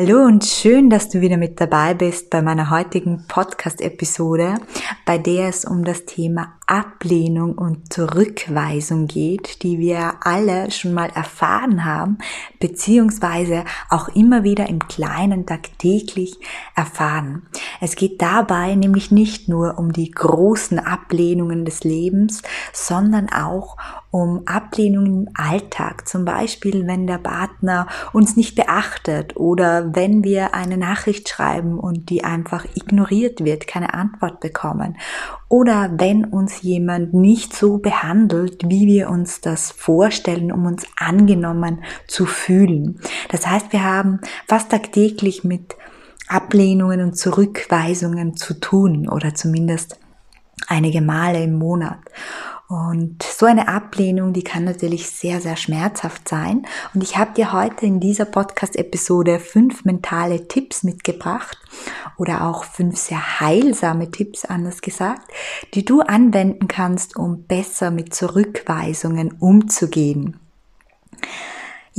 Hallo und schön, dass du wieder mit dabei bist bei meiner heutigen Podcast-Episode, bei der es um das Thema Ablehnung und Zurückweisung geht, die wir alle schon mal erfahren haben, beziehungsweise auch immer wieder im Kleinen tagtäglich erfahren. Es geht dabei nämlich nicht nur um die großen Ablehnungen des Lebens, sondern auch um Ablehnungen im Alltag, zum Beispiel wenn der Partner uns nicht beachtet oder wenn wir eine Nachricht schreiben und die einfach ignoriert wird, keine Antwort bekommen oder wenn uns jemand nicht so behandelt, wie wir uns das vorstellen, um uns angenommen zu fühlen. Das heißt, wir haben fast tagtäglich mit Ablehnungen und Zurückweisungen zu tun oder zumindest einige Male im Monat. Und so eine Ablehnung, die kann natürlich sehr, sehr schmerzhaft sein. Und ich habe dir heute in dieser Podcast-Episode fünf mentale Tipps mitgebracht oder auch fünf sehr heilsame Tipps, anders gesagt, die du anwenden kannst, um besser mit Zurückweisungen umzugehen.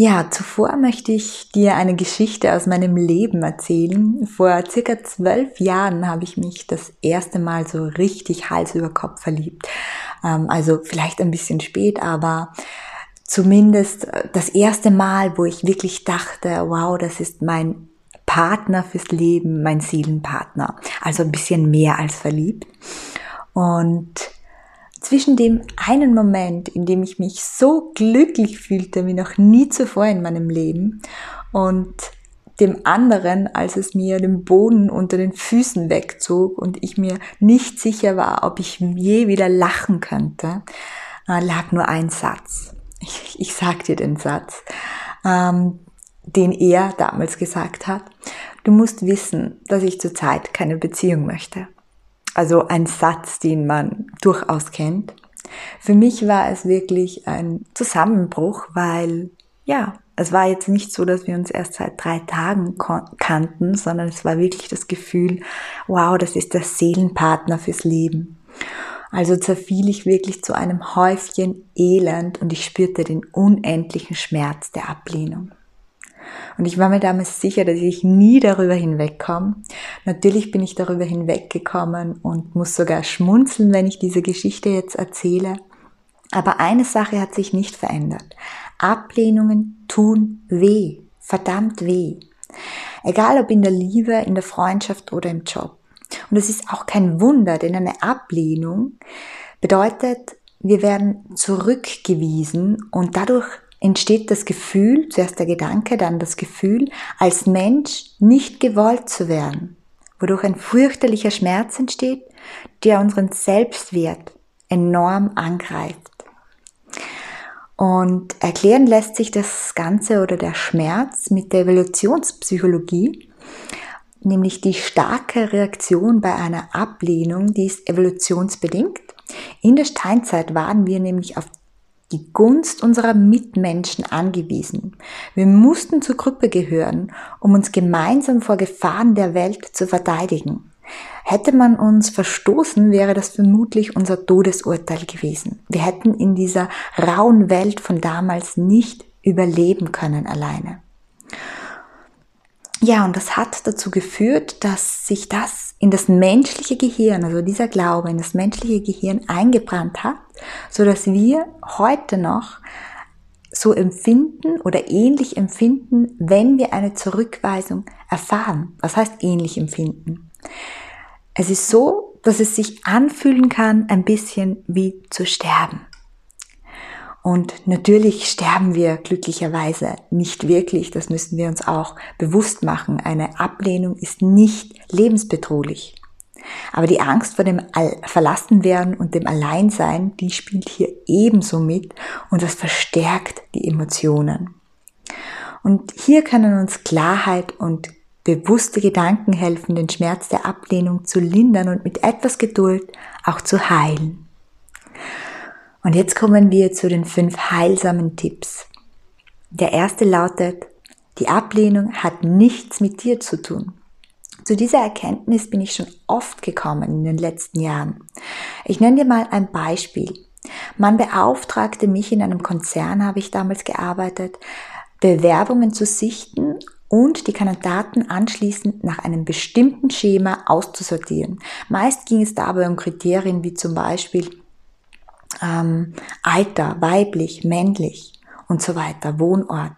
Ja, zuvor möchte ich dir eine Geschichte aus meinem Leben erzählen. Vor circa zwölf Jahren habe ich mich das erste Mal so richtig Hals über Kopf verliebt. Ähm, also vielleicht ein bisschen spät, aber zumindest das erste Mal, wo ich wirklich dachte, wow, das ist mein Partner fürs Leben, mein Seelenpartner. Also ein bisschen mehr als verliebt. Und zwischen dem einen Moment, in dem ich mich so glücklich fühlte wie noch nie zuvor in meinem Leben und dem anderen, als es mir den Boden unter den Füßen wegzog und ich mir nicht sicher war, ob ich je wieder lachen könnte, äh, lag nur ein Satz. Ich, ich sag dir den Satz, ähm, den er damals gesagt hat. Du musst wissen, dass ich zurzeit keine Beziehung möchte. Also ein Satz, den man durchaus kennt. Für mich war es wirklich ein Zusammenbruch, weil ja, es war jetzt nicht so, dass wir uns erst seit drei Tagen kannten, sondern es war wirklich das Gefühl, wow, das ist der Seelenpartner fürs Leben. Also zerfiel ich wirklich zu einem Häufchen Elend und ich spürte den unendlichen Schmerz der Ablehnung. Und ich war mir damals sicher, dass ich nie darüber hinwegkomme. Natürlich bin ich darüber hinweggekommen und muss sogar schmunzeln, wenn ich diese Geschichte jetzt erzähle. Aber eine Sache hat sich nicht verändert. Ablehnungen tun weh, verdammt weh. Egal ob in der Liebe, in der Freundschaft oder im Job. Und es ist auch kein Wunder, denn eine Ablehnung bedeutet, wir werden zurückgewiesen und dadurch entsteht das Gefühl, zuerst der Gedanke, dann das Gefühl, als Mensch nicht gewollt zu werden, wodurch ein fürchterlicher Schmerz entsteht, der unseren Selbstwert enorm angreift. Und erklären lässt sich das Ganze oder der Schmerz mit der Evolutionspsychologie, nämlich die starke Reaktion bei einer Ablehnung, die ist evolutionsbedingt. In der Steinzeit waren wir nämlich auf die Gunst unserer Mitmenschen angewiesen. Wir mussten zur Gruppe gehören, um uns gemeinsam vor Gefahren der Welt zu verteidigen. Hätte man uns verstoßen, wäre das vermutlich unser Todesurteil gewesen. Wir hätten in dieser rauen Welt von damals nicht überleben können alleine. Ja, und das hat dazu geführt, dass sich das in das menschliche Gehirn, also dieser Glaube in das menschliche Gehirn eingebrannt hat, so dass wir heute noch so empfinden oder ähnlich empfinden, wenn wir eine Zurückweisung erfahren. Was heißt ähnlich empfinden? Es ist so, dass es sich anfühlen kann, ein bisschen wie zu sterben. Und natürlich sterben wir glücklicherweise nicht wirklich, das müssen wir uns auch bewusst machen. Eine Ablehnung ist nicht lebensbedrohlich. Aber die Angst vor dem Verlassenwerden und dem Alleinsein, die spielt hier ebenso mit und das verstärkt die Emotionen. Und hier können uns Klarheit und bewusste Gedanken helfen, den Schmerz der Ablehnung zu lindern und mit etwas Geduld auch zu heilen. Und jetzt kommen wir zu den fünf heilsamen Tipps. Der erste lautet, die Ablehnung hat nichts mit dir zu tun. Zu dieser Erkenntnis bin ich schon oft gekommen in den letzten Jahren. Ich nenne dir mal ein Beispiel. Man beauftragte mich in einem Konzern, habe ich damals gearbeitet, Bewerbungen zu sichten und die Kandidaten anschließend nach einem bestimmten Schema auszusortieren. Meist ging es dabei um Kriterien wie zum Beispiel ähm, Alter, weiblich, männlich und so weiter, Wohnort.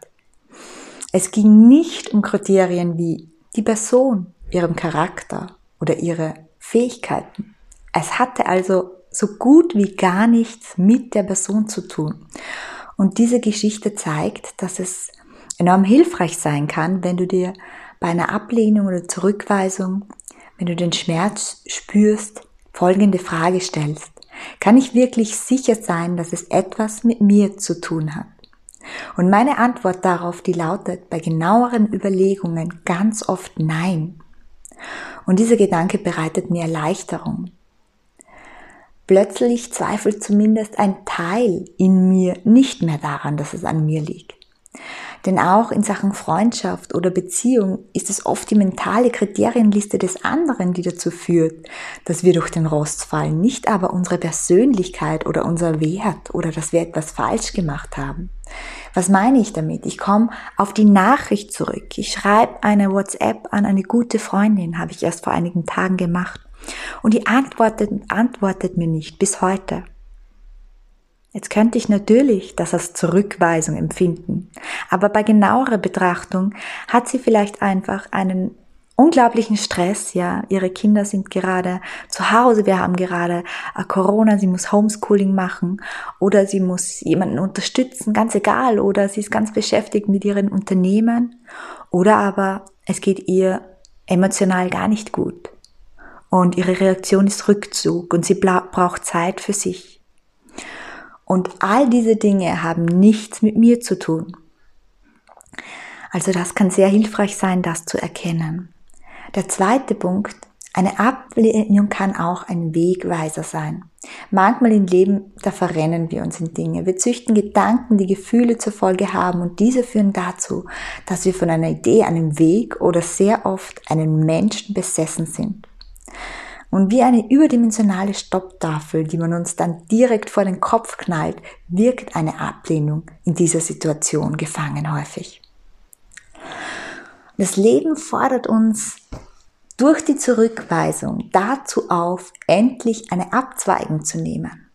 Es ging nicht um Kriterien wie die Person, ihrem Charakter oder ihre Fähigkeiten. Es hatte also so gut wie gar nichts mit der Person zu tun. Und diese Geschichte zeigt, dass es enorm hilfreich sein kann, wenn du dir bei einer Ablehnung oder Zurückweisung, wenn du den Schmerz spürst, folgende Frage stellst. Kann ich wirklich sicher sein, dass es etwas mit mir zu tun hat? Und meine Antwort darauf, die lautet bei genaueren Überlegungen ganz oft Nein. Und dieser Gedanke bereitet mir Erleichterung. Plötzlich zweifelt zumindest ein Teil in mir nicht mehr daran, dass es an mir liegt. Denn auch in Sachen Freundschaft oder Beziehung ist es oft die mentale Kriterienliste des anderen, die dazu führt, dass wir durch den Rost fallen, nicht aber unsere Persönlichkeit oder unser Wert oder dass wir etwas falsch gemacht haben. Was meine ich damit? Ich komme auf die Nachricht zurück. Ich schreibe eine WhatsApp an eine gute Freundin, habe ich erst vor einigen Tagen gemacht. Und die antwortet, antwortet mir nicht bis heute. Jetzt könnte ich natürlich das als Zurückweisung empfinden, aber bei genauerer Betrachtung hat sie vielleicht einfach einen unglaublichen Stress, ja. Ihre Kinder sind gerade zu Hause, wir haben gerade äh, Corona, sie muss Homeschooling machen oder sie muss jemanden unterstützen, ganz egal, oder sie ist ganz beschäftigt mit ihren Unternehmen oder aber es geht ihr emotional gar nicht gut. Und ihre Reaktion ist Rückzug. Und sie braucht Zeit für sich. Und all diese Dinge haben nichts mit mir zu tun. Also das kann sehr hilfreich sein, das zu erkennen. Der zweite Punkt, eine Ablehnung kann auch ein Wegweiser sein. Manchmal im Leben, da verrennen wir uns in Dinge. Wir züchten Gedanken, die Gefühle zur Folge haben und diese führen dazu, dass wir von einer Idee, einem Weg oder sehr oft einen Menschen besessen sind. Und wie eine überdimensionale Stopptafel, die man uns dann direkt vor den Kopf knallt, wirkt eine Ablehnung in dieser Situation gefangen häufig. Das Leben fordert uns durch die Zurückweisung dazu auf, endlich eine Abzweigung zu nehmen.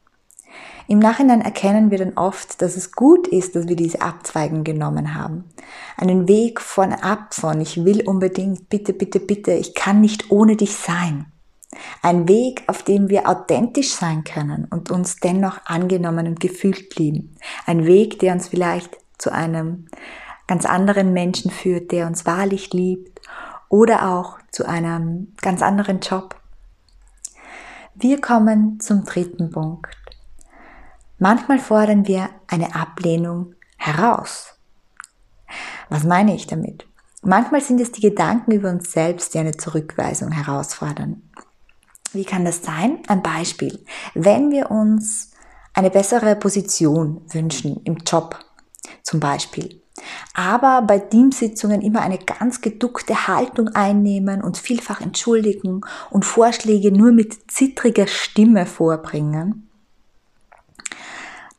Im Nachhinein erkennen wir dann oft, dass es gut ist, dass wir diese Abzweigung genommen haben. Einen Weg von ab von, ich will unbedingt, bitte, bitte, bitte, ich kann nicht ohne dich sein. Ein Weg, auf dem wir authentisch sein können und uns dennoch angenommen und gefühlt blieben. Ein Weg, der uns vielleicht zu einem ganz anderen Menschen führt, der uns wahrlich liebt oder auch zu einem ganz anderen Job. Wir kommen zum dritten Punkt. Manchmal fordern wir eine Ablehnung heraus. Was meine ich damit? Manchmal sind es die Gedanken über uns selbst, die eine Zurückweisung herausfordern. Wie kann das sein? Ein Beispiel. Wenn wir uns eine bessere Position wünschen im Job zum Beispiel, aber bei Teamsitzungen immer eine ganz geduckte Haltung einnehmen, und vielfach entschuldigen und Vorschläge nur mit zittriger Stimme vorbringen,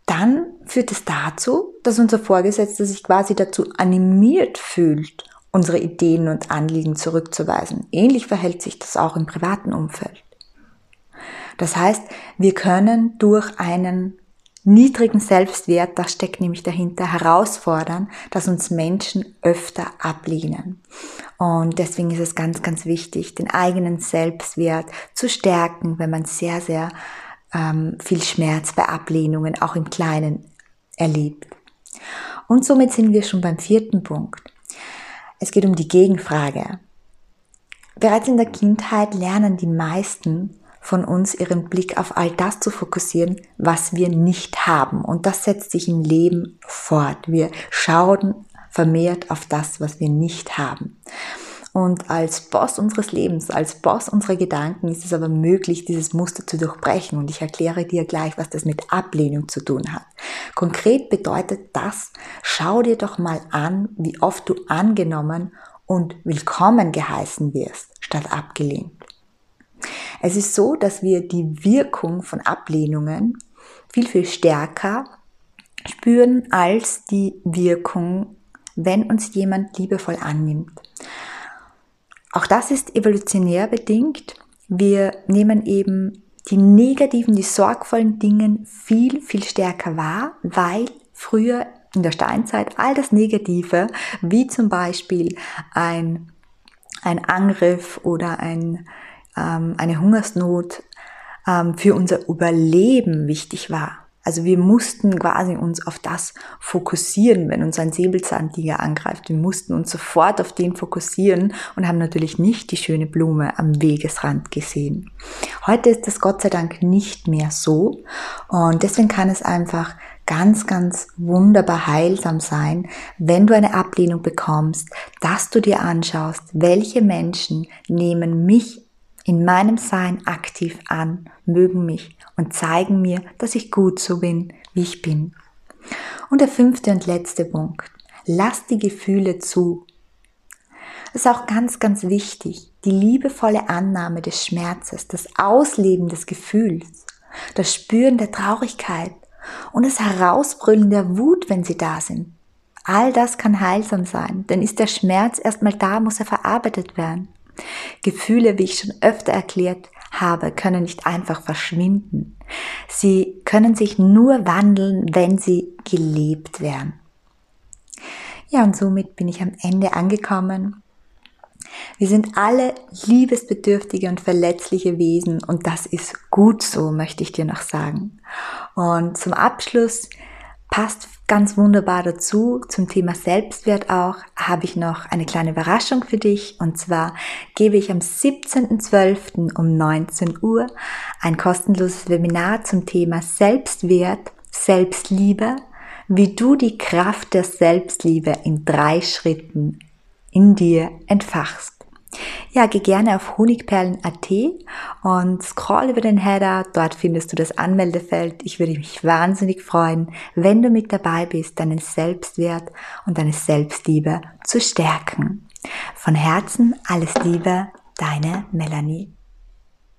dann führt es dazu, dass unser Vorgesetzter sich quasi dazu animiert fühlt, unsere Ideen und Anliegen zurückzuweisen. Ähnlich verhält sich das auch im privaten Umfeld. Das heißt, wir können durch einen niedrigen Selbstwert, das steckt nämlich dahinter, herausfordern, dass uns Menschen öfter ablehnen. Und deswegen ist es ganz, ganz wichtig, den eigenen Selbstwert zu stärken, wenn man sehr, sehr ähm, viel Schmerz bei Ablehnungen auch im Kleinen erlebt. Und somit sind wir schon beim vierten Punkt. Es geht um die Gegenfrage. Bereits in der Kindheit lernen die meisten, von uns ihren Blick auf all das zu fokussieren, was wir nicht haben. Und das setzt sich im Leben fort. Wir schauen vermehrt auf das, was wir nicht haben. Und als Boss unseres Lebens, als Boss unserer Gedanken ist es aber möglich, dieses Muster zu durchbrechen. Und ich erkläre dir gleich, was das mit Ablehnung zu tun hat. Konkret bedeutet das, schau dir doch mal an, wie oft du angenommen und willkommen geheißen wirst, statt abgelehnt. Es ist so, dass wir die Wirkung von Ablehnungen viel, viel stärker spüren als die Wirkung, wenn uns jemand liebevoll annimmt. Auch das ist evolutionär bedingt. Wir nehmen eben die negativen, die sorgvollen Dinge viel, viel stärker wahr, weil früher in der Steinzeit all das Negative, wie zum Beispiel ein, ein Angriff oder ein, ähm, eine Hungersnot, ähm, für unser Überleben wichtig war. Also wir mussten quasi uns auf das fokussieren, wenn uns ein Säbelzahntiger angreift. Wir mussten uns sofort auf den fokussieren und haben natürlich nicht die schöne Blume am Wegesrand gesehen. Heute ist das Gott sei Dank nicht mehr so und deswegen kann es einfach ganz, ganz wunderbar heilsam sein, wenn du eine Ablehnung bekommst, dass du dir anschaust, welche Menschen nehmen mich in meinem Sein aktiv an, mögen mich und zeigen mir, dass ich gut so bin, wie ich bin. Und der fünfte und letzte Punkt. Lass die Gefühle zu. Das ist auch ganz, ganz wichtig. Die liebevolle Annahme des Schmerzes, das Ausleben des Gefühls, das Spüren der Traurigkeit und das Herausbrüllen der Wut, wenn sie da sind. All das kann heilsam sein, denn ist der Schmerz erstmal da, muss er verarbeitet werden. Gefühle, wie ich schon öfter erklärt habe, können nicht einfach verschwinden. Sie können sich nur wandeln, wenn sie gelebt werden. Ja, und somit bin ich am Ende angekommen. Wir sind alle liebesbedürftige und verletzliche Wesen und das ist gut so, möchte ich dir noch sagen. Und zum Abschluss passt ganz wunderbar dazu. Zum Thema Selbstwert auch habe ich noch eine kleine Überraschung für dich. Und zwar gebe ich am 17.12. um 19 Uhr ein kostenloses Webinar zum Thema Selbstwert, Selbstliebe, wie du die Kraft der Selbstliebe in drei Schritten in dir entfachst. Ja, geh gerne auf honigperlen.at und scroll über den Header. Dort findest du das Anmeldefeld. Ich würde mich wahnsinnig freuen, wenn du mit dabei bist, deinen Selbstwert und deine Selbstliebe zu stärken. Von Herzen alles Liebe, deine Melanie.